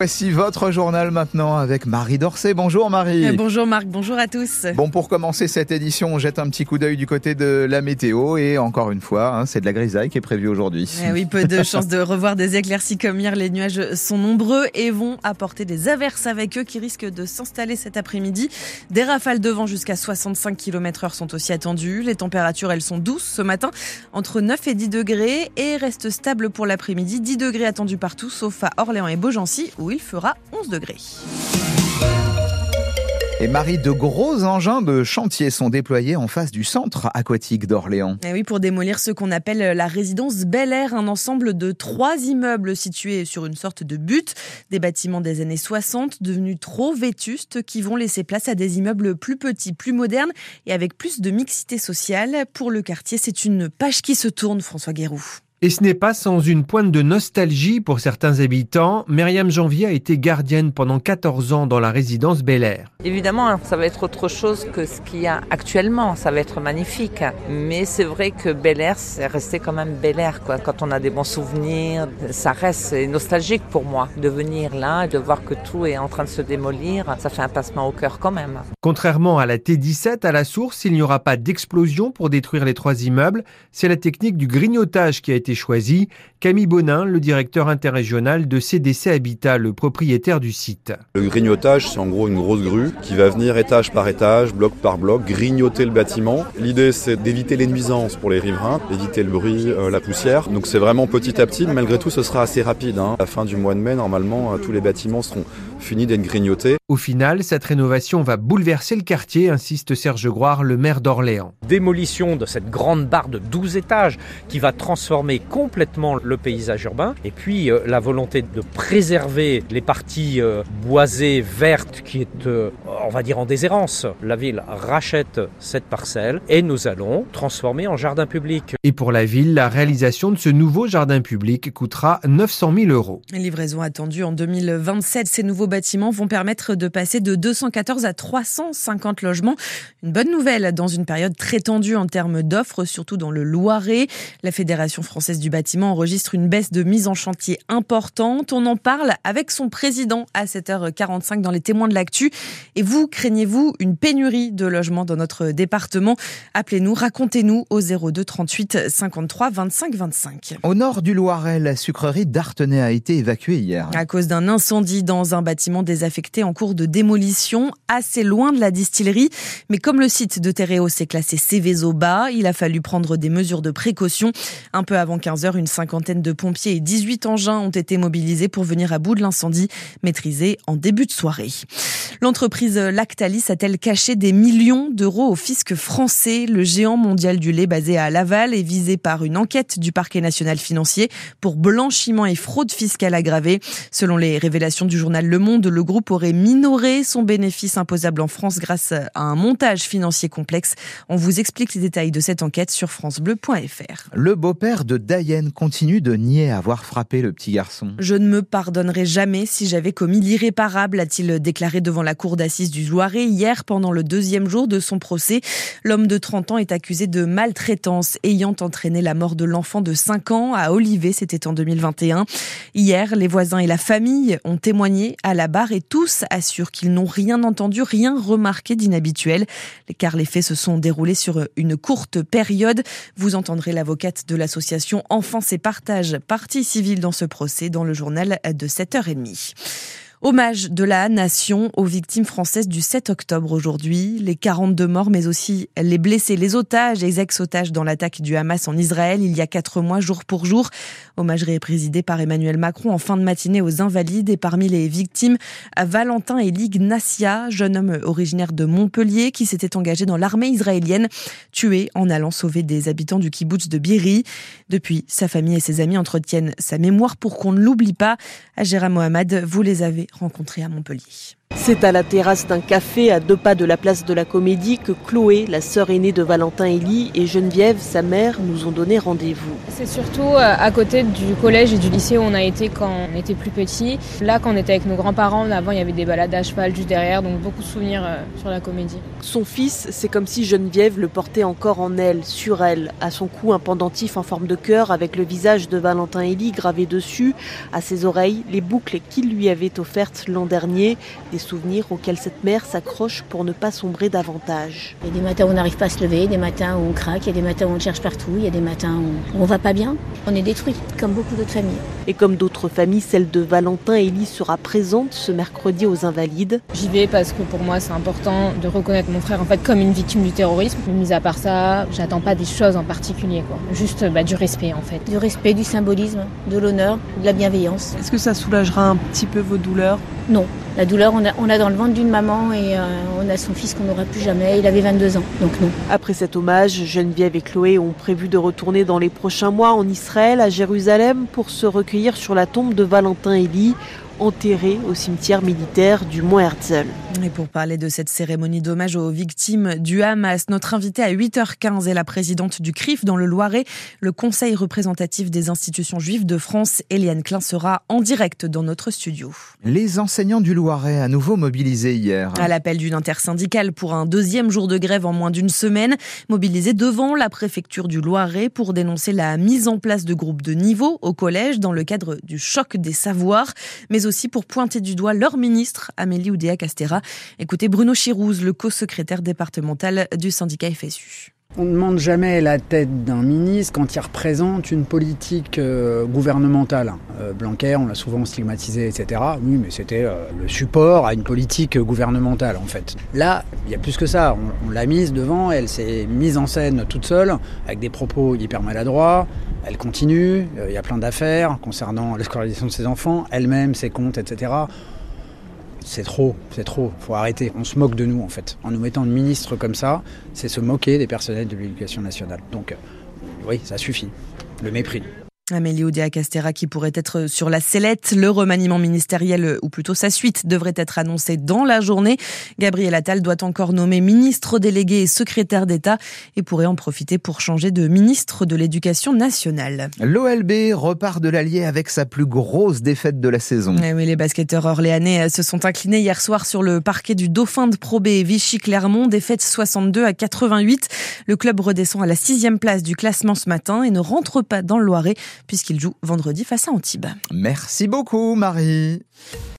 Voici votre journal maintenant avec Marie Dorcet. Bonjour Marie. Euh, bonjour Marc, bonjour à tous. Bon, pour commencer cette édition, on jette un petit coup d'œil du côté de la météo et encore une fois, hein, c'est de la grisaille qui est prévue aujourd'hui. Eh oui, peu de chances de revoir des éclaircies comme hier. Les nuages sont nombreux et vont apporter des averses avec eux qui risquent de s'installer cet après-midi. Des rafales de vent jusqu'à 65 km heure sont aussi attendues. Les températures, elles sont douces ce matin, entre 9 et 10 degrés et restent stables pour l'après-midi. 10 degrés attendus partout, sauf à Orléans et Beaugency où il fera 11 degrés. Et Marie, de gros engins de chantier sont déployés en face du centre aquatique d'Orléans. Et oui, pour démolir ce qu'on appelle la résidence Bel Air, un ensemble de trois immeubles situés sur une sorte de butte, des bâtiments des années 60 devenus trop vétustes qui vont laisser place à des immeubles plus petits, plus modernes et avec plus de mixité sociale. Pour le quartier, c'est une page qui se tourne, François Guéroux. Et ce n'est pas sans une pointe de nostalgie pour certains habitants. Myriam Janvier a été gardienne pendant 14 ans dans la résidence Bel Air. Évidemment, ça va être autre chose que ce qu'il y a actuellement. Ça va être magnifique. Mais c'est vrai que Bel Air, c'est resté quand même Bel Air. Quoi. Quand on a des bons souvenirs, ça reste nostalgique pour moi de venir là et de voir que tout est en train de se démolir. Ça fait un passement au cœur quand même. Contrairement à la T17, à la source, il n'y aura pas d'explosion pour détruire les trois immeubles. C'est la technique du grignotage qui a été choisi. Camille Bonin, le directeur interrégional de CDC Habitat, le propriétaire du site. Le grignotage, c'est en gros une grosse grue qui va venir étage par étage, bloc par bloc, grignoter le bâtiment. L'idée, c'est d'éviter les nuisances pour les riverains, d'éviter le bruit, euh, la poussière. Donc c'est vraiment petit à petit. Malgré tout, ce sera assez rapide. Hein. À la fin du mois de mai, normalement, euh, tous les bâtiments seront finis d'être grignotés. Au final, cette rénovation va bouleverser le quartier, insiste Serge Groire, le maire d'Orléans. Démolition de cette grande barre de 12 étages qui va transformer complètement le paysage urbain. Et puis euh, la volonté de préserver les parties euh, boisées, vertes, qui est, euh, on va dire, en déshérence. La ville rachète cette parcelle et nous allons transformer en jardin public. Et pour la ville, la réalisation de ce nouveau jardin public coûtera 900 000 euros. Livraison attendue en 2027. Ces nouveaux bâtiments vont permettre de passer de 214 à 350 logements. Une bonne nouvelle dans une période très tendue en termes d'offres, surtout dans le Loiret. La Fédération française du bâtiment enregistre une baisse de mise en chantier importante. On en parle avec son président à 7h45 dans les témoins de l'actu. Et vous, craignez-vous une pénurie de logements dans notre département? Appelez-nous, racontez-nous au 02 38 53 25 25. Au nord du Loiret, la sucrerie d'Artenay a été évacuée hier. À cause d'un incendie dans un bâtiment désaffecté en cours de démolition, assez loin de la distillerie. Mais comme le site de Terréo s'est classé Céveso bas, il a fallu prendre des mesures de précaution. Un peu avant 15 heures, une cinquantaine de pompiers et 18 engins ont été mobilisés pour venir à bout de l'incendie, maîtrisé en début de soirée. L'entreprise Lactalis a-t-elle caché des millions d'euros au fisc français? Le géant mondial du lait basé à Laval est visé par une enquête du parquet national financier pour blanchiment et fraude fiscale aggravée. Selon les révélations du journal Le Monde, le groupe aurait minoré son bénéfice imposable en France grâce à un montage financier complexe. On vous explique les détails de cette enquête sur francebleu.fr. Le beau-père de Diane continue de nier avoir frappé le petit garçon. Je ne me pardonnerai jamais si j'avais commis l'irréparable, a-t-il déclaré devant la cour d'assises du Loiret hier pendant le deuxième jour de son procès. L'homme de 30 ans est accusé de maltraitance ayant entraîné la mort de l'enfant de 5 ans à Olivet, c'était en 2021. Hier, les voisins et la famille ont témoigné à la barre et tous assurent qu'ils n'ont rien entendu, rien remarqué d'inhabituel, car les faits se sont déroulés sur une courte période. Vous entendrez l'avocate de l'association Enfance et Partage, partie civile dans ce procès, dans le journal de 7h30. Hommage de la nation aux victimes françaises du 7 octobre aujourd'hui. Les 42 morts, mais aussi les blessés, les otages les ex-otages dans l'attaque du Hamas en Israël il y a quatre mois, jour pour jour. Hommage présidé par Emmanuel Macron en fin de matinée aux invalides et parmi les victimes, Valentin et Lignacia, jeune homme originaire de Montpellier qui s'était engagé dans l'armée israélienne, tué en allant sauver des habitants du kibbutz de Biri. Depuis, sa famille et ses amis entretiennent sa mémoire pour qu'on ne l'oublie pas. Agera Mohamed, vous les avez rencontrés à Montpellier. C'est à la terrasse d'un café à deux pas de la place de la Comédie que Chloé, la sœur aînée de Valentin Elie, et Geneviève, sa mère, nous ont donné rendez-vous. C'est surtout euh, à côté du collège et du lycée où on a été quand on était plus petit. Là, quand on était avec nos grands-parents, avant il y avait des balades à cheval juste derrière, donc beaucoup de souvenirs euh, sur la Comédie. Son fils, c'est comme si Geneviève le portait encore en elle, sur elle, à son cou un pendentif en forme de cœur avec le visage de Valentin Elie gravé dessus, à ses oreilles les boucles qu'il lui avait offertes l'an dernier, des souvenirs auxquels cette mère s'accroche pour ne pas sombrer davantage. Il y a des matins où on n'arrive pas à se lever, des matins où on craque, il y a des matins où on cherche partout, il y a des matins où on va pas bien. On est détruit, comme beaucoup d'autres familles. Et comme d'autres familles, celle de Valentin Elie sera présente ce mercredi aux Invalides. J'y vais parce que pour moi c'est important de reconnaître mon frère en fait comme une victime du terrorisme. Mis à part ça, j'attends pas des choses en particulier, quoi. Juste bah, du respect en fait. Du respect, du symbolisme, de l'honneur, de la bienveillance. Est-ce que ça soulagera un petit peu vos douleurs? Non, la douleur, on a, on a dans le ventre d'une maman et euh, on a son fils qu'on n'aura plus jamais. Il avait 22 ans, donc non. Après cet hommage, Geneviève et Chloé ont prévu de retourner dans les prochains mois en Israël, à Jérusalem, pour se recueillir sur la tombe de Valentin Elie enterré au cimetière militaire du Mont Herzl. Et pour parler de cette cérémonie d'hommage aux victimes du Hamas, notre invitée à 8h15 est la présidente du CRIF dans le Loiret, le Conseil représentatif des institutions juives de France. Eliane Klein sera en direct dans notre studio. Les enseignants du Loiret à nouveau mobilisés hier. À l'appel d'une intersyndicale pour un deuxième jour de grève en moins d'une semaine, mobilisés devant la préfecture du Loiret pour dénoncer la mise en place de groupes de niveau au collège dans le cadre du choc des savoirs, mais aussi pour pointer du doigt leur ministre, Amélie Oudéa-Castera. Écoutez Bruno Chirouz, le co-secrétaire départemental du syndicat FSU. On ne demande jamais la tête d'un ministre quand il représente une politique euh, gouvernementale. Euh, Blanquer, on l'a souvent stigmatisé, etc. Oui, mais c'était euh, le support à une politique gouvernementale, en fait. Là, il y a plus que ça. On, l'a mise devant, elle s'est mise en scène toute seule, avec des propos hyper maladroits. Elle continue, il y a plein d'affaires concernant la scolarisation de ses enfants, elle-même, ses comptes, etc c'est trop, c'est trop, faut arrêter. On se moque de nous en fait. En nous mettant de ministre comme ça, c'est se moquer des personnels de l'éducation nationale. Donc oui, ça suffit. Le mépris. Amélie Oudéa-Castera qui pourrait être sur la sellette. Le remaniement ministériel, ou plutôt sa suite, devrait être annoncé dans la journée. Gabriel Attal doit encore nommer ministre délégué et secrétaire d'État et pourrait en profiter pour changer de ministre de l'Éducation nationale. L'OLB repart de l'Allier avec sa plus grosse défaite de la saison. Eh oui, les basketteurs orléanais se sont inclinés hier soir sur le parquet du Dauphin de Pro B Vichy-Clermont, défaite 62 à 88. Le club redescend à la sixième place du classement ce matin et ne rentre pas dans le Loiret puisqu'il joue vendredi face à Antibes. Merci beaucoup Marie.